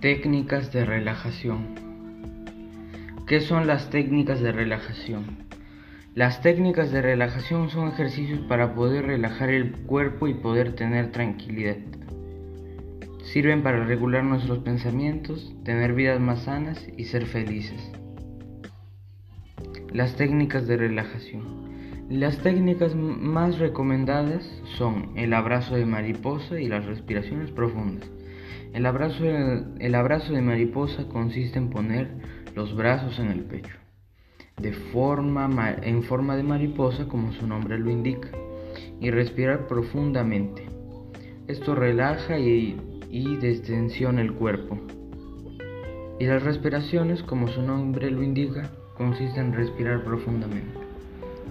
Técnicas de relajación. ¿Qué son las técnicas de relajación? Las técnicas de relajación son ejercicios para poder relajar el cuerpo y poder tener tranquilidad. Sirven para regular nuestros pensamientos, tener vidas más sanas y ser felices. Las técnicas de relajación. Las técnicas más recomendadas son el abrazo de mariposa y las respiraciones profundas. El abrazo, el abrazo de mariposa consiste en poner los brazos en el pecho, de forma, en forma de mariposa como su nombre lo indica, y respirar profundamente. Esto relaja y, y destensiona el cuerpo. Y las respiraciones, como su nombre lo indica, consisten en respirar profundamente.